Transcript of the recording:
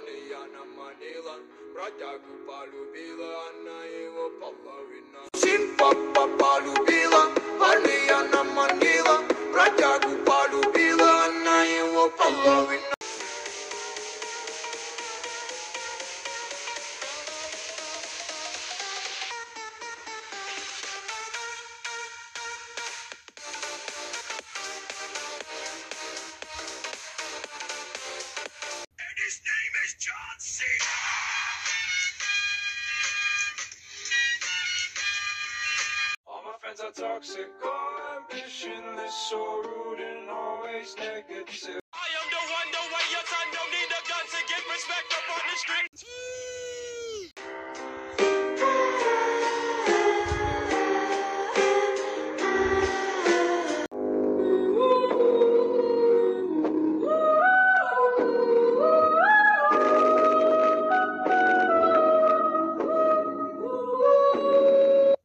парней она манила, бродягу полюбила, она его половина. Сын папа полюбила, парней она манила, бродягу полюбила, она его половина. All my friends are toxic, all ambitionless, so rude and always negative.